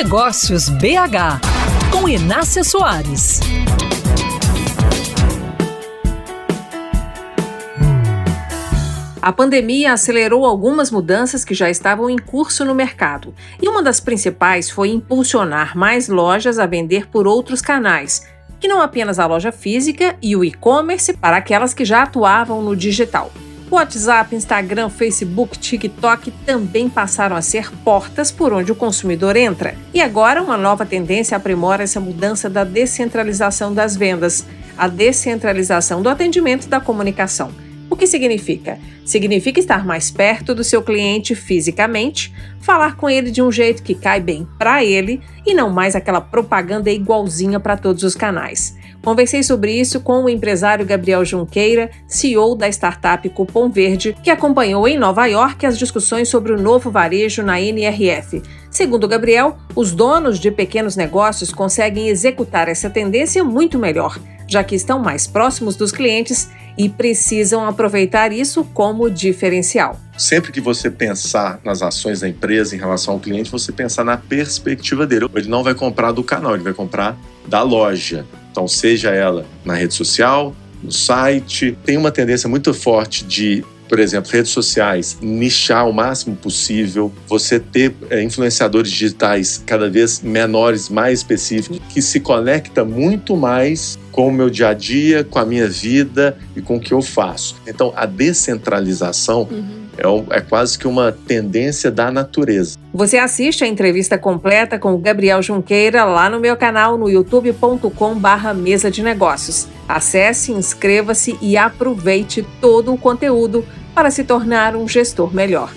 Negócios BH, com Inácia Soares. A pandemia acelerou algumas mudanças que já estavam em curso no mercado, e uma das principais foi impulsionar mais lojas a vender por outros canais, que não apenas a loja física e o e-commerce para aquelas que já atuavam no digital. WhatsApp, Instagram, Facebook, TikTok também passaram a ser portas por onde o consumidor entra. E agora, uma nova tendência aprimora essa mudança da descentralização das vendas, a descentralização do atendimento e da comunicação. Que significa? Significa estar mais perto do seu cliente fisicamente, falar com ele de um jeito que cai bem para ele e não mais aquela propaganda igualzinha para todos os canais. Conversei sobre isso com o empresário Gabriel Junqueira, CEO da startup Cupom Verde, que acompanhou em Nova York as discussões sobre o novo varejo na NRF. Segundo Gabriel, os donos de pequenos negócios conseguem executar essa tendência muito melhor, já que estão mais próximos dos clientes e precisam aproveitar isso como diferencial. Sempre que você pensar nas ações da empresa em relação ao cliente, você pensar na perspectiva dele. Ele não vai comprar do canal, ele vai comprar da loja. Então, seja ela na rede social, no site, tem uma tendência muito forte de por exemplo, redes sociais, nichar o máximo possível, você ter é, influenciadores digitais cada vez menores, mais específicos, que se conecta muito mais com o meu dia a dia, com a minha vida e com o que eu faço. Então, a descentralização uhum. É, é quase que uma tendência da natureza. Você assiste a entrevista completa com o Gabriel Junqueira lá no meu canal no youtube.com/barra mesa de negócios. Acesse, inscreva-se e aproveite todo o conteúdo para se tornar um gestor melhor.